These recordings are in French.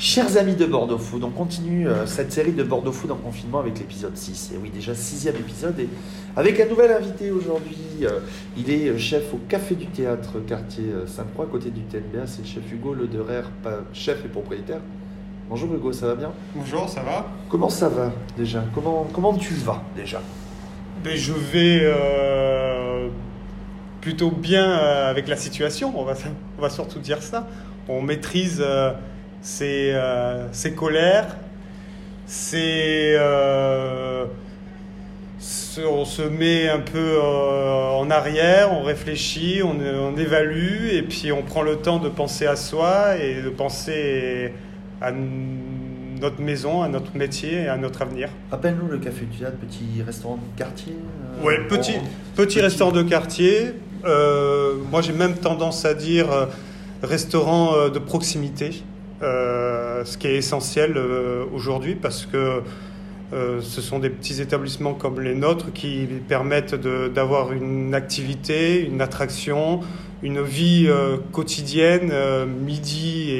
Chers amis de Bordeaux Food, on continue euh, cette série de Bordeaux Food en confinement avec l'épisode 6. Et oui, déjà sixième épisode. Et avec un nouvel invité aujourd'hui. euh, il est chef au Café du Théâtre, quartier euh, Sainte-Croix, côté du TNBA. C'est le chef Hugo Lederer, chef et propriétaire. Bonjour Hugo, ça va bien? Bonjour, ça va? Comment ça va déjà? Comment, comment tu vas déjà? Ben, Je vais euh, plutôt bien euh, avec la situation, on va, on va surtout dire ça. On maîtrise euh, ses, euh, ses colères, ses, euh, on se met un peu euh, en arrière, on réfléchit, on, on évalue et puis on prend le temps de penser à soi et de penser à notre maison, à notre métier et à notre avenir. Rappelle-nous le Café du Théâtre, petit restaurant de quartier euh, Ouais, petit, bon, petit restaurant de quartier. Euh, moi, j'ai même tendance à dire euh, restaurant de proximité, ce qui est essentiel euh, aujourd'hui parce que euh, ce sont des petits établissements comme les nôtres qui permettent d'avoir une activité, une attraction, une vie euh, quotidienne, euh, midi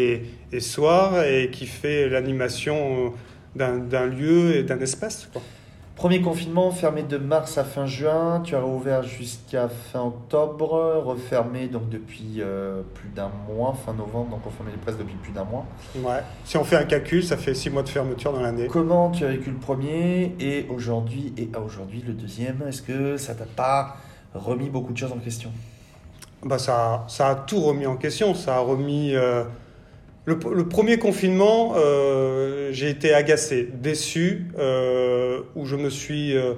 et, soir, et qui fait l'animation euh, d'un lieu et d'un espace. Premier confinement, fermé de mars à fin juin, tu as rouvert jusqu'à fin octobre, refermé donc depuis euh, plus d'un mois, fin novembre, donc on fermait les presses depuis plus d'un mois. Ouais. Si on fait un calcul, ça fait six mois de fermeture dans l'année. Comment tu as vécu le premier et aujourd'hui et à aujourd'hui le deuxième Est-ce que ça t'a pas remis beaucoup de choses en question? Bah ça, ça a tout remis en question. Ça a remis. euh, le, premier confinement, euh, j'ai été agacé, déçu, euh, où je me suis euh,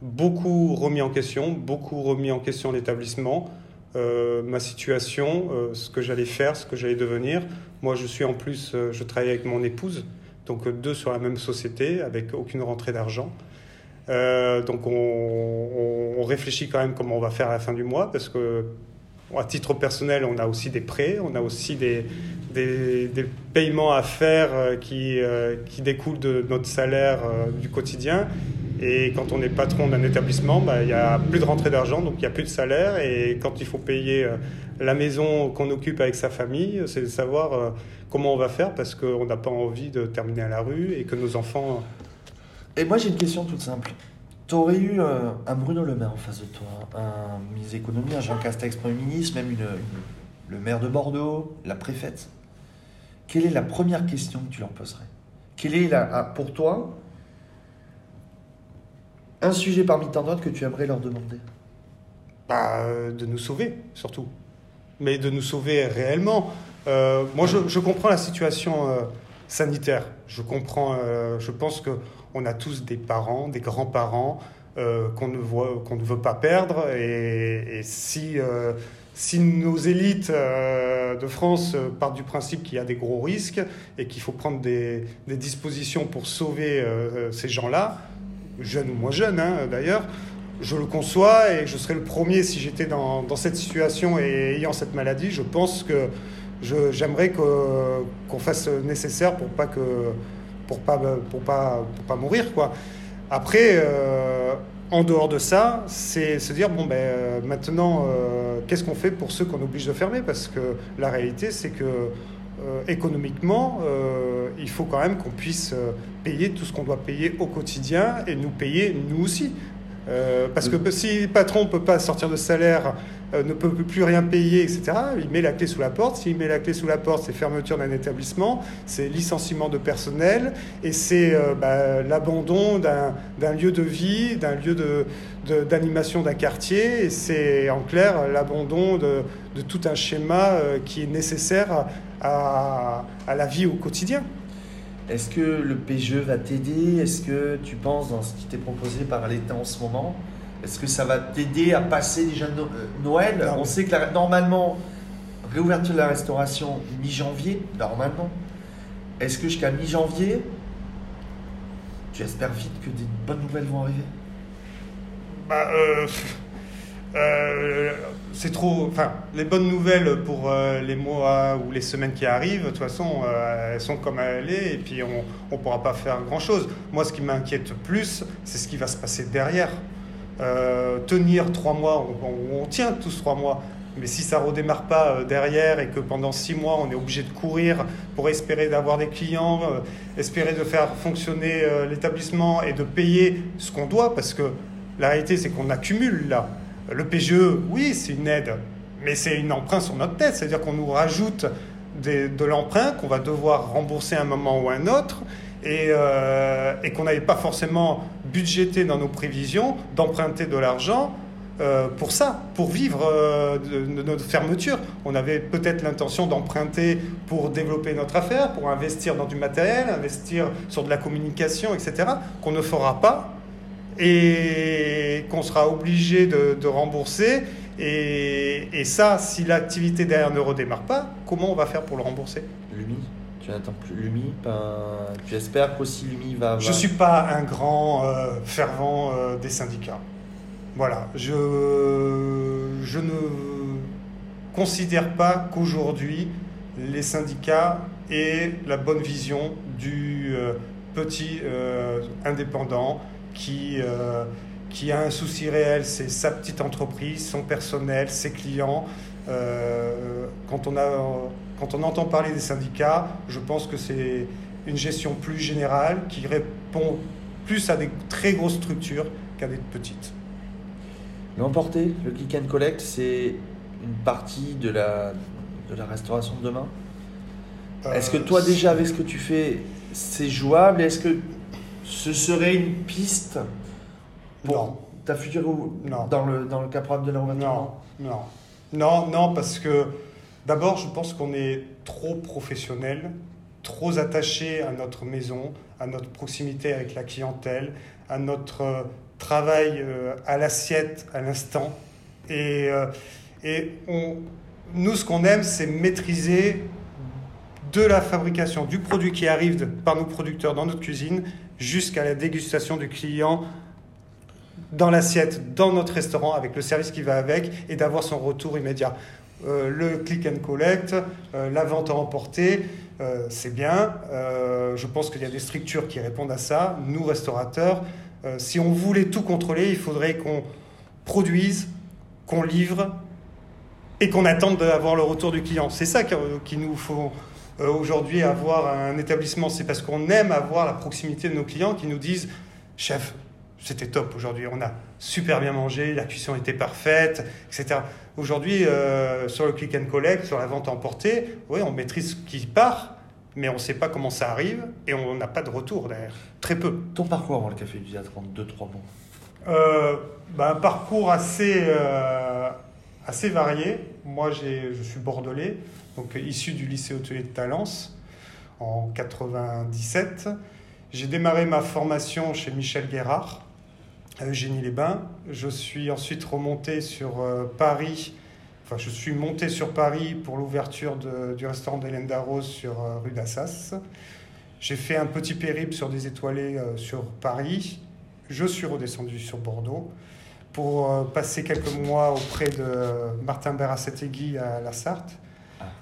beaucoup remis en question, beaucoup remis en question l'établissement, ma situation, ce que j'allais faire, ce que j'allais devenir. Moi, je suis en plus, je travaille avec mon épouse, donc deux sur la même société, avec aucune rentrée d'argent. Donc on, on- réfléchit quand même comment on va faire à la fin du mois parce que à titre personnel on a aussi des prêts, on a aussi des, des, paiements à faire euh, qui, euh, qui découlent de notre salaire euh, du quotidien. Et quand on est patron d'un établissement, bah, il n'y a plus de rentrée d'argent, donc il n'y a plus de salaire. Et quand il faut payer la maison qu'on occupe avec sa famille, c'est de savoir comment on va faire parce qu'on n'a pas envie de terminer à la rue et que nos enfants Et moi j'ai une question toute simple. Tu aurais eu un Bruno Le Maire en face de toi, un ministre de l'économie, un Jean Castex Premier ministre, même le maire de Bordeaux, la préfète? Quelle est la première question que tu leur poserais? Quelle est la, ah, pour toi un sujet parmi tant d'autres que tu aimerais leur demander? Bah, euh, de nous sauver, surtout. Mais de nous sauver réellement. Euh, moi, je, comprends la situation euh, sanitaire. Je comprends, je pense qu'on a tous des parents, des grands-parents qu'on ne, veut pas perdre. Et, si, si nos élites euh, de France euh, partent du principe qu'il y a des gros risques et qu'il faut prendre des, dispositions pour sauver euh, ces gens-là, jeunes ou moins jeunes hein, d'ailleurs, je le conçois et je serais le premier si j'étais dans, cette situation et ayant cette maladie. Je pense que j'aimerais qu'on fasse le nécessaire pour pas que pour pas pour pas pour pas mourir quoi. Après, en dehors de ça, c'est se dire bon ben euh, maintenant euh, qu'est-ce qu'on fait pour ceux qu'on oblige de fermer? Parce que la réalité c'est que euh, économiquement, il faut quand même qu'on puisse payer tout ce qu'on doit payer au quotidien et nous payer nous aussi. Euh, parce que si le patron ne peut pas sortir de salaire, euh, ne peut plus rien payer, etc., il met la clé sous la porte. S'il met la clé sous la porte, c'est fermeture d'un établissement, c'est licenciement de personnel et c'est euh, bah, l'abandon d'un lieu de vie, d'un lieu d'animation d'un quartier et c'est en clair l'abandon de, tout un schéma qui est nécessaire à la vie au quotidien. Est-ce que le PGE va t'aider? Est-ce que tu penses dans ce qui t'est proposé par l'État en ce moment? Est-ce que ça va t'aider à passer déjà No- euh, Noël? Non. On sait que la- normalement, réouverture de la restauration mi-janvier, normalement. Est-ce que jusqu'à mi-janvier, tu espères vite que des bonnes nouvelles vont arriver? Bah, euh, euh, c'est trop. Enfin, les bonnes nouvelles pour euh, les mois ou les semaines qui arrivent, de toute façon, euh, elles sont comme elles sont, et puis on ne pourra pas faire grand-chose. Moi, ce qui m'inquiète plus, c'est ce qui va se passer derrière. Tenir trois mois, on, tient tous trois mois, Mais si ça redémarre pas derrière et que pendant six mois on est obligé de courir pour espérer d'avoir des clients, espérer de faire fonctionner l'établissement et de payer ce qu'on doit, parce que la réalité c'est qu'on accumule là. Le PGE, oui, c'est une aide, mais c'est une emprunt sur notre tête, c'est-à-dire qu'on nous rajoute de l'emprunt qu'on va devoir rembourser à un moment ou à un autre et, et qu'on n'avait pas forcément budgété dans nos prévisions d'emprunter de l'argent euh, pour ça, pour vivre euh, de, notre fermeture. On avait peut-être l'intention d'emprunter pour développer notre affaire, pour investir dans du matériel, investir sur de la communication, etc., qu'on ne fera pas et qu'on sera obligé de, rembourser. Et, ça, si l'activité derrière ne redémarre pas, comment on va faire pour le rembourser? L'UMI tu n'attends plus l'UMI Tu espères qu'aussi l'UMI va, Je ne suis pas un grand euh, fervent des syndicats. Voilà, je, je ne considère pas qu'aujourd'hui les syndicats aient la bonne vision du euh, petit euh, indépendant qui, euh, qui a un souci réel, c'est sa petite entreprise, son personnel, ses clients. quand, on a, quand on entend parler des syndicats, je pense que c'est une gestion plus générale qui répond plus à des très grosses structures qu'à des petites. L'emporter, le click and collect, c'est une partie de la, de la restauration de demain? Est-ce que toi, déjà, avec ce que tu fais, c'est jouable? Est-ce que ce serait une piste pour ta future non. Dans, le, dans le cas de la non, non, non, non, parce que d'abord, je pense qu'on est trop professionnel, trop attaché à notre maison, à notre proximité avec la clientèle, à notre travaille euh, à l'assiette, à l'instant. Et, euh, et on, nous, ce qu'on aime, c'est maîtriser de la fabrication du produit qui arrive par nos producteurs dans notre cuisine jusqu'à la dégustation du client dans l'assiette, dans notre restaurant, avec le service qui va avec, et d'avoir son retour immédiat. Euh, le click and collect, la vente à emporter, c'est bien. je pense qu'il y a des structures qui répondent à ça. Nous, restaurateurs, euh, si on voulait tout contrôler, il faudrait qu'on produise, qu'on livre et qu'on attende d'avoir le retour du client. C'est ça qu'il nous faut euh, aujourd'hui avoir un établissement. C'est parce qu'on aime avoir la proximité de nos clients qui nous disent Chef, c'était top aujourd'hui, on a super bien mangé, la cuisson était parfaite, etc. Aujourd'hui, euh, sur le click and collect, sur la vente emportée, oui, on maîtrise ce qui part, mais on ne sait pas comment ça arrive et on n'a pas de retour derrière. Très peu. Ton parcours avant le Café du Théâtre en deux, trois mots euh, bah, Un parcours assez, euh, assez varié. Moi, je suis bordelais, donc issu du lycée hôtelier de Talence en 97. J'ai démarré ma formation chez Michel Guérard à Eugénie-les-Bains. Je suis ensuite remonté sur euh, Paris je suis monté sur Paris pour l'ouverture du restaurant d'Hélène Darroze sur euh, rue d'Assas. J'ai fait un petit périple sur des étoilés euh, sur Paris. Je suis redescendu sur Bordeaux pour euh, passer quelques mois auprès de Martin Berassetegui à la Sarthe.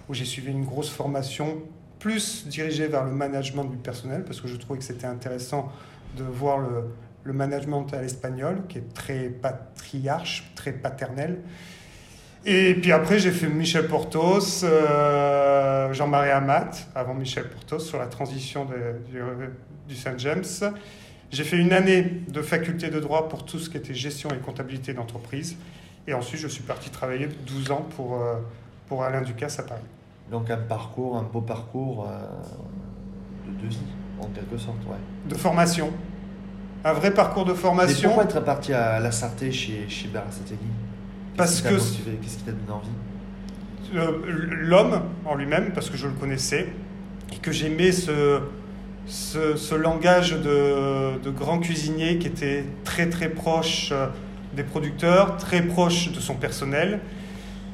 Où j'ai suivi une grosse formation plus dirigée vers le management du personnel, parce que je trouvais que c'était intéressant de voir le, le management à l'espagnol, qui est très patriarche, très paternel. Et puis après, j'ai fait Michel Portos, euh, Jean-Marie Amat, avant Michel Portos, sur la transition du, du Saint-James. J'ai fait une année de faculté de droit pour tout ce qui était gestion et comptabilité d'entreprise. Et ensuite, je suis parti travailler 12 ans pour, euh, pour Alain Ducasse à Paris. Donc un parcours, un beau parcours euh, de deux en quelque sorte, ouais. De formation. Un vrai parcours de formation. Et pourquoi être parti à la Sarté chez, chez parce que. Qu'est-ce qui t'a donné envie? L'homme en lui-même, parce que je le connaissais, et que j'aimais ce, ce, langage de, de, grand cuisinier qui était très très proche euh, des producteurs, très proche de son personnel.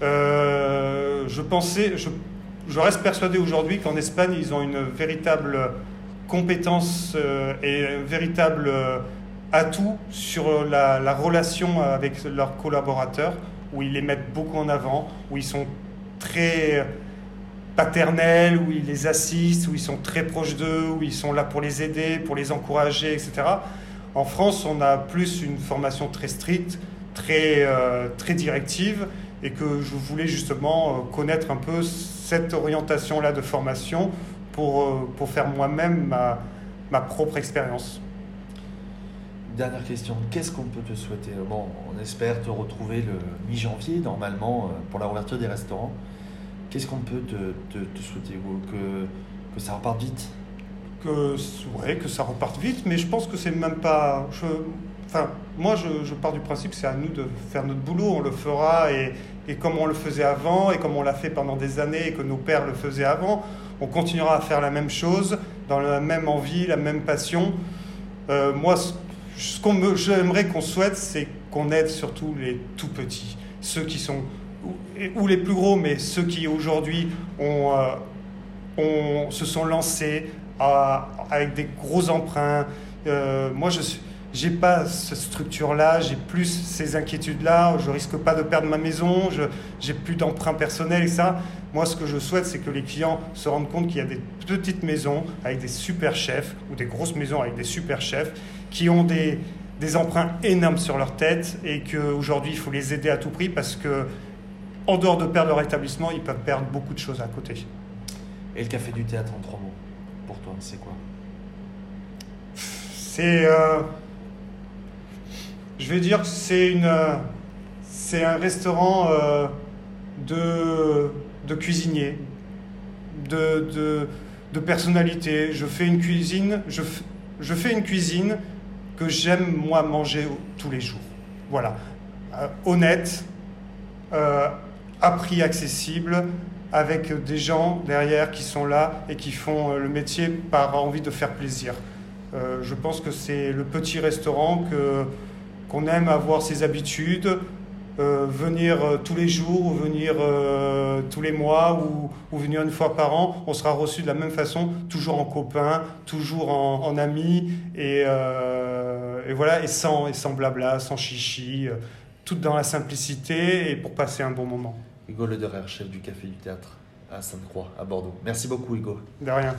Euh, je pensais, je, reste persuadé aujourd'hui qu'en Espagne, ils ont une véritable compétence euh, et un véritable atout sur la, la, relation avec leurs collaborateurs, où ils les mettent beaucoup en avant, où ils sont très paternels, où ils les assistent, où ils sont très proches d'eux, où ils sont là pour les aider, pour les encourager, etc. En France, on a plus une formation très stricte, très, euh, très directive, et que je voulais justement connaître un peu cette orientation-là de formation pour, pour faire moi-même ma, ma propre expérience. Dernière question, qu'est-ce qu'on peut te souhaiter? Bon, on espère te retrouver le mi-janvier, normalement, pour la ouverture des restaurants. Qu'est-ce qu'on peut te, te, souhaiter? Que, que ça reparte vite? Que, ouais, que ça reparte vite, mais je pense que c'est même pas. Je, enfin, moi, je, pars du principe que c'est à nous de faire notre boulot. On le fera et, et comme on le faisait avant et comme on l'a fait pendant des années et que nos pères le faisaient avant, on continuera à faire la même chose, dans la même envie, la même passion. Euh, moi, ce qu'on j'aimerais qu'on souhaite, c'est qu'on aide surtout les tout petits, ceux qui sont ou, les plus gros, mais ceux qui aujourd'hui ont, euh, se sont lancés avec des gros emprunts. Euh, moi, je suis j'ai pas cette structure-là, j'ai plus ces inquiétudes-là, je risque pas de perdre ma maison, je j'ai plus d'emprunt personnel et ça. Moi, ce que je souhaite, c'est que les clients se rendent compte qu'il y a des petites maisons avec des super chefs ou des grosses maisons avec des super chefs qui ont des, des emprunts énormes sur leur tête et qu'aujourd'hui, il faut les aider à tout prix parce que en dehors de perdre leur établissement, ils peuvent perdre beaucoup de choses à côté. Et le café du théâtre en trois mots, pour toi, c'est quoi? C'est euh, je vais dire que c'est une, c'est un restaurant euh, de, de cuisiniers, de, de, de, personnalité. Je fais une cuisine, je, je fais une cuisine que j'aime moi manger tous les jours. Voilà, euh, honnête, euh, à prix accessible, avec des gens derrière qui sont là et qui font le métier par envie de faire plaisir. je pense que c'est le petit restaurant que qu'on aime avoir ses habitudes, euh, venir euh, tous les jours ou venir euh, tous les mois ou, ou, venir une fois par an, on sera reçu de la même façon, toujours en copain, toujours en, en ami et, et, voilà, et sans, et sans blabla, sans chichi, tout dans la simplicité et pour passer un bon moment. Hugo Lederer, chef du Café du Théâtre à Sainte-Croix, à Bordeaux. Merci beaucoup, Hugo. De rien.